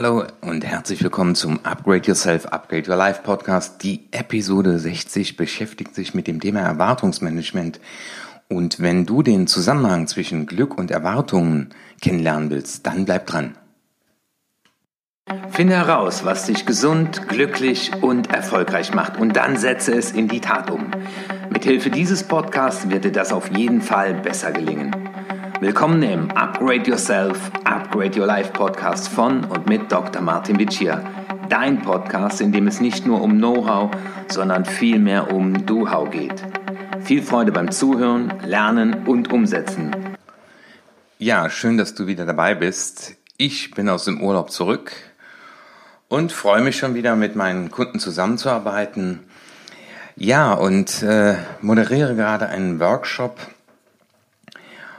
Hallo und herzlich willkommen zum Upgrade Yourself, Upgrade Your Life Podcast. Die Episode 60 beschäftigt sich mit dem Thema Erwartungsmanagement. Und wenn du den Zusammenhang zwischen Glück und Erwartungen kennenlernen willst, dann bleib dran. Finde heraus, was dich gesund, glücklich und erfolgreich macht und dann setze es in die Tat um. Mithilfe dieses Podcasts wird dir das auf jeden Fall besser gelingen. Willkommen im Upgrade Yourself, Upgrade Your Life Podcast von und mit Dr. Martin Vicia. Dein Podcast, in dem es nicht nur um Know-how, sondern vielmehr um Do-How geht. Viel Freude beim Zuhören, Lernen und Umsetzen. Ja, schön, dass du wieder dabei bist. Ich bin aus dem Urlaub zurück und freue mich schon wieder mit meinen Kunden zusammenzuarbeiten. Ja, und äh, moderiere gerade einen Workshop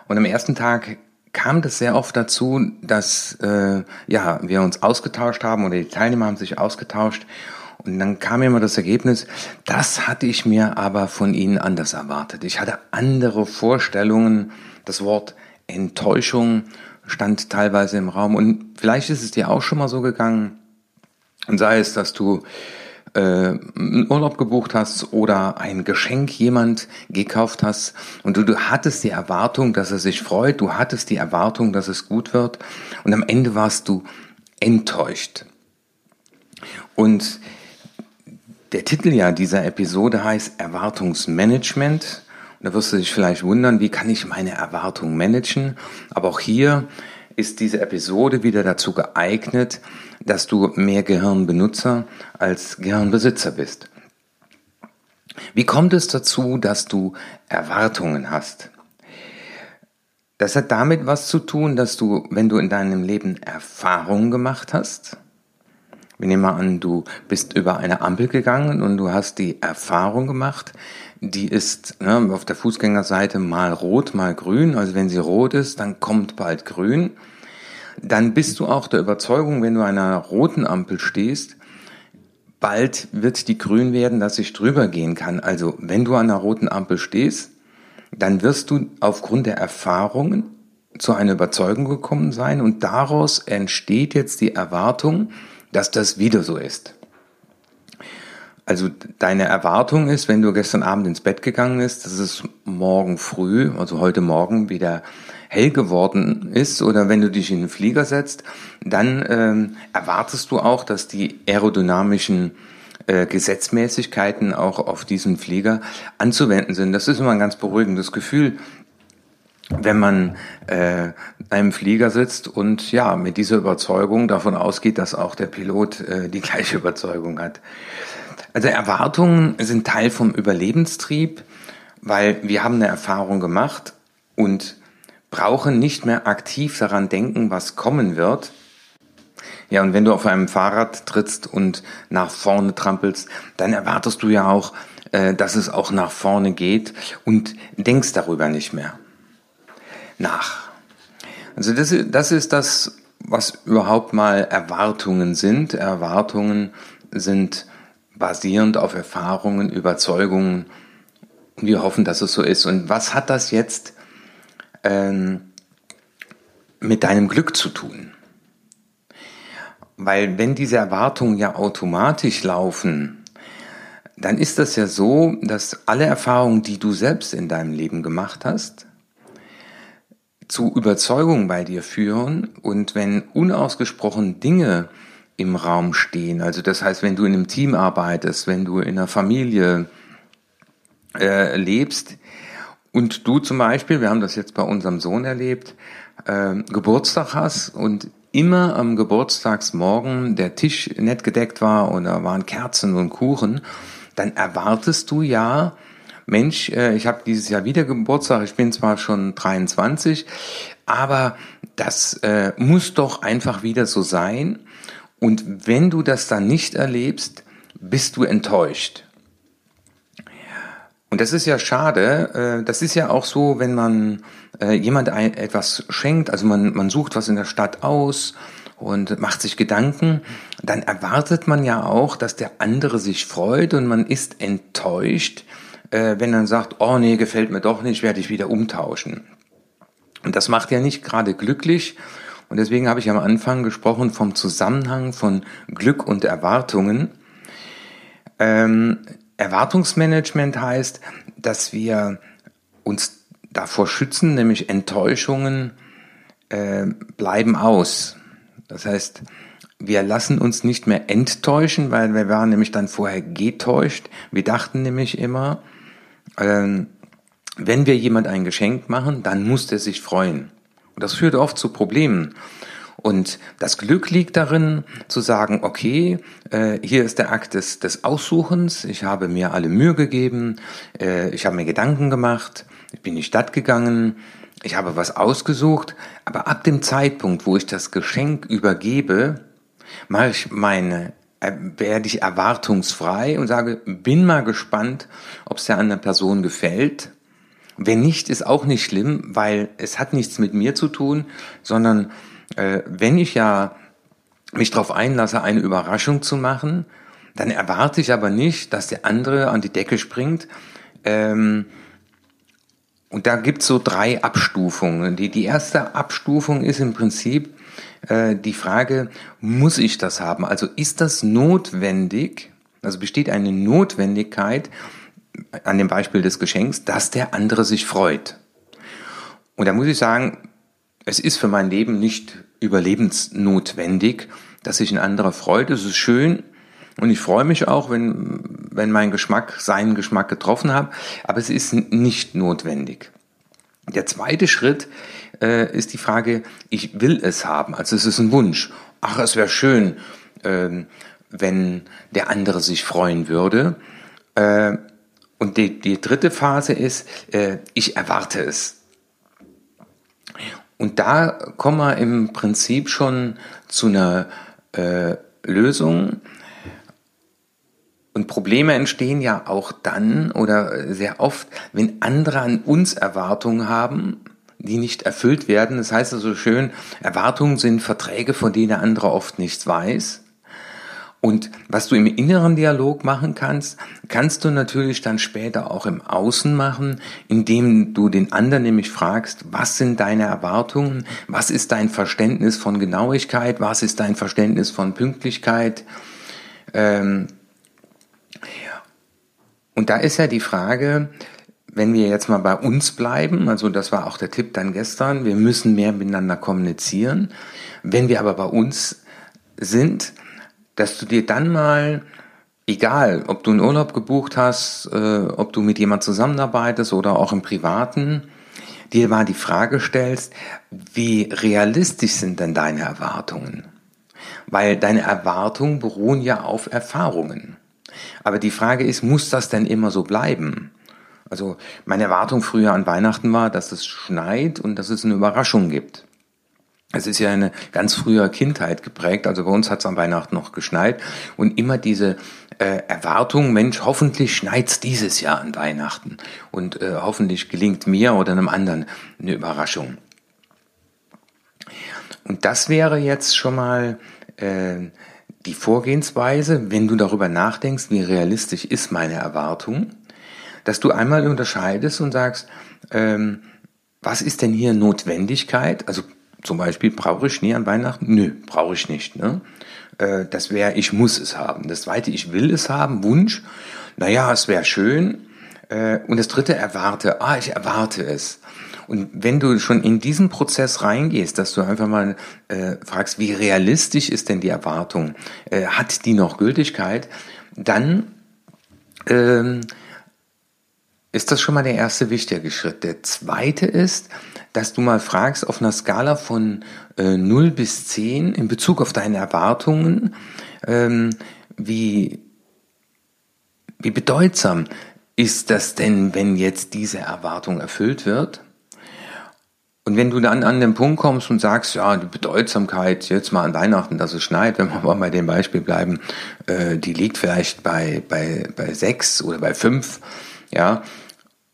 und am ersten Tag kam das sehr oft dazu, dass äh, ja wir uns ausgetauscht haben oder die Teilnehmer haben sich ausgetauscht und dann kam immer das Ergebnis, das hatte ich mir aber von ihnen anders erwartet. Ich hatte andere Vorstellungen. Das Wort Enttäuschung stand teilweise im Raum und vielleicht ist es dir auch schon mal so gegangen. Und sei es, dass du einen Urlaub gebucht hast oder ein Geschenk jemand gekauft hast und du, du hattest die Erwartung, dass er sich freut, du hattest die Erwartung, dass es gut wird und am Ende warst du enttäuscht. Und der Titel ja dieser Episode heißt Erwartungsmanagement. Und da wirst du dich vielleicht wundern, wie kann ich meine Erwartungen managen? Aber auch hier ist diese Episode wieder dazu geeignet, dass du mehr Gehirnbenutzer als Gehirnbesitzer bist. Wie kommt es dazu, dass du Erwartungen hast? Das hat damit was zu tun, dass du, wenn du in deinem Leben Erfahrungen gemacht hast, wir nehmen mal an, du bist über eine Ampel gegangen und du hast die Erfahrung gemacht, die ist ne, auf der Fußgängerseite mal rot, mal grün. Also wenn sie rot ist, dann kommt bald grün dann bist du auch der Überzeugung, wenn du an einer roten Ampel stehst, bald wird die grün werden, dass ich drüber gehen kann. Also wenn du an einer roten Ampel stehst, dann wirst du aufgrund der Erfahrungen zu einer Überzeugung gekommen sein und daraus entsteht jetzt die Erwartung, dass das wieder so ist. Also deine Erwartung ist, wenn du gestern Abend ins Bett gegangen bist, dass es morgen früh, also heute Morgen wieder hell geworden ist oder wenn du dich in den Flieger setzt, dann ähm, erwartest du auch, dass die aerodynamischen äh, Gesetzmäßigkeiten auch auf diesen Flieger anzuwenden sind. Das ist immer ein ganz beruhigendes Gefühl, wenn man äh, einem Flieger sitzt und ja mit dieser Überzeugung davon ausgeht, dass auch der Pilot äh, die gleiche Überzeugung hat. Also Erwartungen sind Teil vom Überlebenstrieb, weil wir haben eine Erfahrung gemacht und brauchen nicht mehr aktiv daran denken, was kommen wird. Ja, und wenn du auf einem Fahrrad trittst und nach vorne trampelst, dann erwartest du ja auch, äh, dass es auch nach vorne geht und denkst darüber nicht mehr nach. Also das, das ist das, was überhaupt mal Erwartungen sind. Erwartungen sind basierend auf Erfahrungen, Überzeugungen. Wir hoffen, dass es so ist. Und was hat das jetzt ähm, mit deinem Glück zu tun. Weil wenn diese Erwartungen ja automatisch laufen, dann ist das ja so, dass alle Erfahrungen, die du selbst in deinem Leben gemacht hast, zu Überzeugungen bei dir führen und wenn unausgesprochen Dinge im Raum stehen, also das heißt, wenn du in einem Team arbeitest, wenn du in einer Familie äh, lebst, und du zum Beispiel, wir haben das jetzt bei unserem Sohn erlebt, äh, Geburtstag hast und immer am Geburtstagsmorgen der Tisch nett gedeckt war und da waren Kerzen und Kuchen, dann erwartest du ja, Mensch, äh, ich habe dieses Jahr wieder Geburtstag, ich bin zwar schon 23, aber das äh, muss doch einfach wieder so sein. Und wenn du das dann nicht erlebst, bist du enttäuscht. Und das ist ja schade. Äh, das ist ja auch so, wenn man äh, jemand etwas schenkt, also man, man sucht was in der Stadt aus und macht sich Gedanken, dann erwartet man ja auch, dass der andere sich freut und man ist enttäuscht, äh, wenn er sagt, oh nee, gefällt mir doch nicht, werde ich wieder umtauschen. Und das macht ja nicht gerade glücklich Und deswegen habe ich am Anfang gesprochen vom Zusammenhang von Glück und Erwartungen. Ähm, Erwartungsmanagement heißt, dass wir uns davor schützen, nämlich Enttäuschungen äh, bleiben aus. Das heißt, wir lassen uns nicht mehr enttäuschen, weil wir waren nämlich dann vorher getäuscht. Wir dachten nämlich immer, äh, wenn wir jemand ein Geschenk machen, dann muss der sich freuen. Und das führt oft zu Problemen. Und das Glück liegt darin, zu sagen, okay, äh, hier ist der Akt des, des Aussuchens, ich habe mir alle Mühe gegeben, äh, ich habe mir Gedanken gemacht, ich bin in die Stadt gegangen, ich habe was ausgesucht, aber ab dem Zeitpunkt, wo ich das Geschenk übergebe, mache ich meine, äh, werde ich erwartungsfrei und sage, bin mal gespannt, ob es der anderen Person gefällt. Wenn nicht, ist auch nicht schlimm, weil es hat nichts mit mir zu tun, sondern äh, wenn ich ja mich darauf einlasse, eine Überraschung zu machen, dann erwarte ich aber nicht, dass der andere an die Decke springt. Ähm, und da gibt's so drei Abstufungen. Die, die erste Abstufung ist im Prinzip äh, die Frage, muss ich das haben? Also ist das notwendig? Also besteht eine Notwendigkeit an dem Beispiel des Geschenks, dass der andere sich freut? Und da muss ich sagen, es ist für mein Leben nicht überlebensnotwendig, dass sich ein anderer freut. Es ist schön und ich freue mich auch, wenn, wenn mein Geschmack seinen Geschmack getroffen hat, aber es ist nicht notwendig. Der zweite Schritt äh, ist die Frage, ich will es haben, also es ist ein Wunsch. Ach, es wäre schön, äh, wenn der andere sich freuen würde. Äh, und die, die dritte Phase ist, äh, ich erwarte es. Und da kommen wir im Prinzip schon zu einer äh, Lösung. Und Probleme entstehen ja auch dann oder sehr oft, wenn andere an uns Erwartungen haben, die nicht erfüllt werden. Das heißt also schön, Erwartungen sind Verträge, von denen der andere oft nichts weiß. Und was du im inneren Dialog machen kannst, kannst du natürlich dann später auch im Außen machen, indem du den anderen nämlich fragst, was sind deine Erwartungen, was ist dein Verständnis von Genauigkeit, was ist dein Verständnis von Pünktlichkeit. Ähm, und da ist ja die Frage, wenn wir jetzt mal bei uns bleiben, also das war auch der Tipp dann gestern, wir müssen mehr miteinander kommunizieren. Wenn wir aber bei uns sind, dass du dir dann mal, egal, ob du einen Urlaub gebucht hast, äh, ob du mit jemand zusammenarbeitest oder auch im Privaten, dir mal die Frage stellst, wie realistisch sind denn deine Erwartungen? Weil deine Erwartungen beruhen ja auf Erfahrungen. Aber die Frage ist, muss das denn immer so bleiben? Also meine Erwartung früher an Weihnachten war, dass es schneit und dass es eine Überraschung gibt. Es ist ja eine ganz frühe Kindheit geprägt. Also bei uns hat es am Weihnachten noch geschneit und immer diese äh, Erwartung, Mensch, hoffentlich schneit's dieses Jahr an Weihnachten und äh, hoffentlich gelingt mir oder einem anderen eine Überraschung. Und das wäre jetzt schon mal äh, die Vorgehensweise, wenn du darüber nachdenkst, wie realistisch ist meine Erwartung, dass du einmal unterscheidest und sagst, ähm, was ist denn hier Notwendigkeit? Also zum Beispiel, brauche ich Schnee an Weihnachten? Nö, brauche ich nicht. Ne? Äh, das wäre, ich muss es haben. Das zweite, ich will es haben, Wunsch. Naja, es wäre schön. Äh, und das dritte, erwarte. Ah, ich erwarte es. Und wenn du schon in diesen Prozess reingehst, dass du einfach mal äh, fragst, wie realistisch ist denn die Erwartung? Äh, hat die noch Gültigkeit? Dann ähm, ist das schon mal der erste wichtige Schritt. Der zweite ist, dass du mal fragst auf einer Skala von äh, 0 bis 10 in Bezug auf deine Erwartungen, ähm, wie, wie bedeutsam ist das denn, wenn jetzt diese Erwartung erfüllt wird? Und wenn du dann an den Punkt kommst und sagst, ja, die Bedeutsamkeit jetzt mal an Weihnachten, dass es schneit, wenn wir mal bei dem Beispiel bleiben, äh, die liegt vielleicht bei, bei, bei sechs oder bei fünf, ja.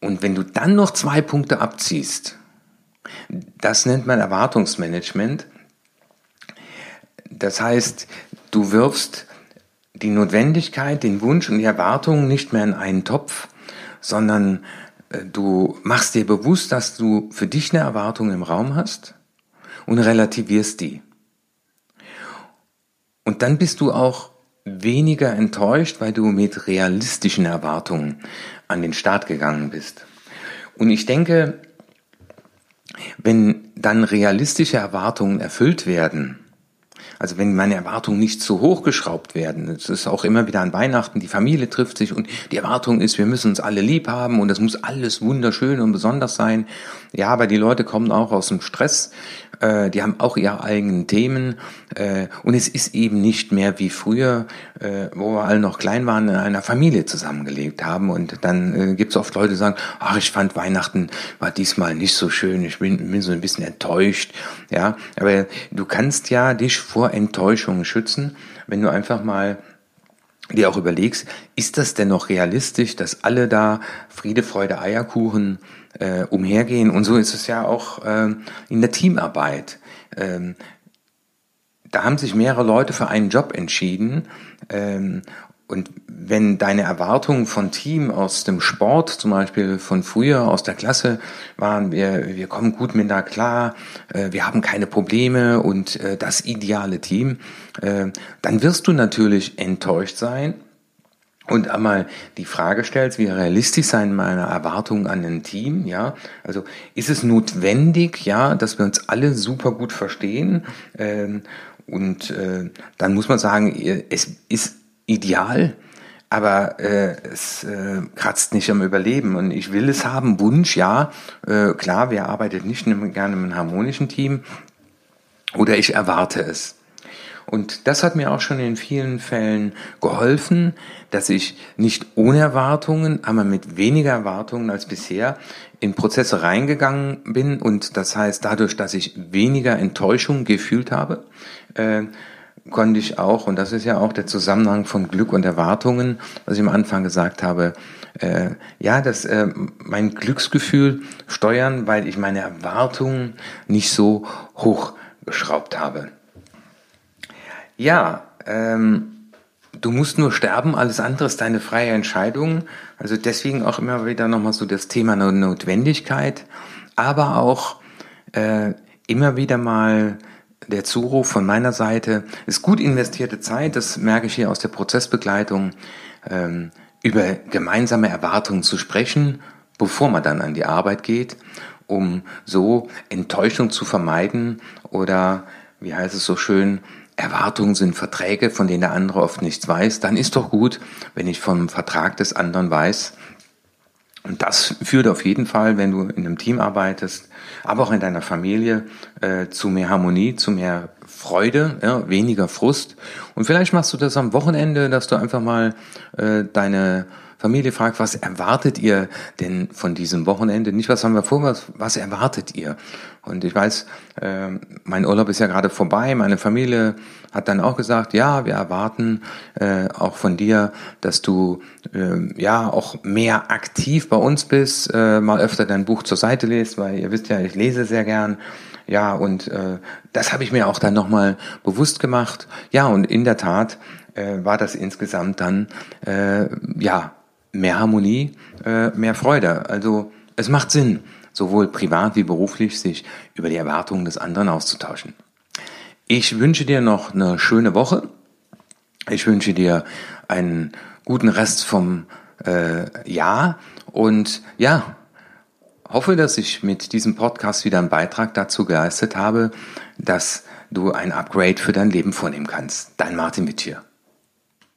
Und wenn du dann noch zwei Punkte abziehst, das nennt man Erwartungsmanagement. Das heißt, du wirfst die Notwendigkeit, den Wunsch und die Erwartungen nicht mehr in einen Topf, sondern äh, du machst dir bewusst, dass du für dich eine Erwartung im Raum hast und relativierst die. Und dann bist du auch weniger enttäuscht, weil du mit realistischen Erwartungen an den Start gegangen bist. Und ich denke, wenn dann realistische Erwartungen erfüllt werden, also wenn meine Erwartungen nicht zu hoch geschraubt werden, es ist auch immer wieder an Weihnachten, die Familie trifft sich und die Erwartung ist, wir müssen uns alle lieb haben und es muss alles wunderschön und besonders sein. Ja, aber die Leute kommen auch aus dem Stress, äh, die haben auch ihre eigenen Themen äh, und es ist eben nicht mehr wie früher, äh, wo wir alle noch klein waren, in einer Familie zusammengelebt haben und dann äh, gibt es oft Leute, die sagen, ach, ich fand Weihnachten war diesmal nicht so schön, ich bin, bin so ein bisschen enttäuscht, ja, aber du kannst ja dich vor Enttäuschungen schützen, wenn du einfach mal dir auch überlegst, ist das denn noch realistisch, dass alle da Friede, Freude, Eierkuchen äh, umhergehen? Und so ist es ja auch äh, in der Teamarbeit. Ähm, da haben sich mehrere Leute für einen Job entschieden ähm, und wenn deine Erwartungen von Team aus dem Sport, zum Beispiel von früher aus der Klasse, waren, wir, wir kommen gut miteinander klar, äh, wir haben keine Probleme und äh, das ideale Team, äh, dann wirst du natürlich enttäuscht sein und einmal die Frage stellst, wie realistisch sein meine Erwartungen an ein Team, ja? Also ist es notwendig, ja, dass wir uns alle super gut verstehen? Ähm, und dann muss man sagen, es ist ideal, aber äh, es äh, kratzt nicht am Überleben. Und ich will es haben, Wunsch, ja, äh, klar, wer arbeitet nicht gerne in einem harmonischen Team oder ich erwarte es. Und das hat mir auch schon in vielen Fällen geholfen, dass ich nicht ohne Erwartungen, aber mit weniger Erwartungen als bisher in Prozesse reingegangen bin. Und das heißt, dadurch, dass ich weniger Enttäuschung gefühlt habe, äh, konnte ich auch, und das ist ja auch der Zusammenhang von Glück und Erwartungen, was ich am Anfang gesagt habe, äh, ja, das äh, mein Glücksgefühl steuern, weil ich meine Erwartungen nicht so hoch geschraubt habe. Ja, ähm, du musst nur sterben, alles andere ist deine freie Entscheidung. Also deswegen auch immer wieder nochmal so das Thema Notwendigkeit, aber auch äh, immer wieder mal der Zuruf von meiner Seite. Ist gut investierte Zeit, das merke ich hier aus der Prozessbegleitung, ähm, über gemeinsame Erwartungen zu sprechen, bevor man dann an die Arbeit geht, um so Enttäuschung zu vermeiden oder, wie heißt es so schön, Erwartungen sind Verträge, von denen der andere oft nichts weiß, dann ist doch gut, wenn ich vom Vertrag des anderen weiß, und das führt auf jeden Fall, wenn du in einem Team arbeitest, aber auch in deiner Familie, äh, zu mehr Harmonie, zu mehr Freude, ja, weniger Frust. Und vielleicht machst du das am Wochenende, dass du einfach mal äh, deine Familie fragt, was erwartet ihr denn von diesem Wochenende? Nicht, was haben wir vor, was, was erwartet ihr? Und ich weiß, äh, mein Urlaub ist ja gerade vorbei. Meine Familie hat dann auch gesagt, ja, wir erwarten äh, auch von dir, dass du äh, ja auch mehr aktiv bei uns bist, äh, mal öfter dein Buch zur Seite lest, weil ihr wisst ja, ich lese sehr gern. Ja, und äh, das habe ich mir auch dann nochmal bewusst gemacht. Ja, und in der Tat äh, war das insgesamt dann äh, ja mehr Harmonie, äh, mehr Freude. Also es macht Sinn, sowohl privat wie beruflich sich über die Erwartungen des anderen auszutauschen. Ich wünsche dir noch eine schöne Woche. Ich wünsche dir einen guten Rest vom äh, Jahr und ja, hoffe, dass ich mit diesem Podcast wieder einen Beitrag dazu geleistet habe, dass du ein Upgrade für dein Leben vornehmen kannst. Dein Martin Wittier.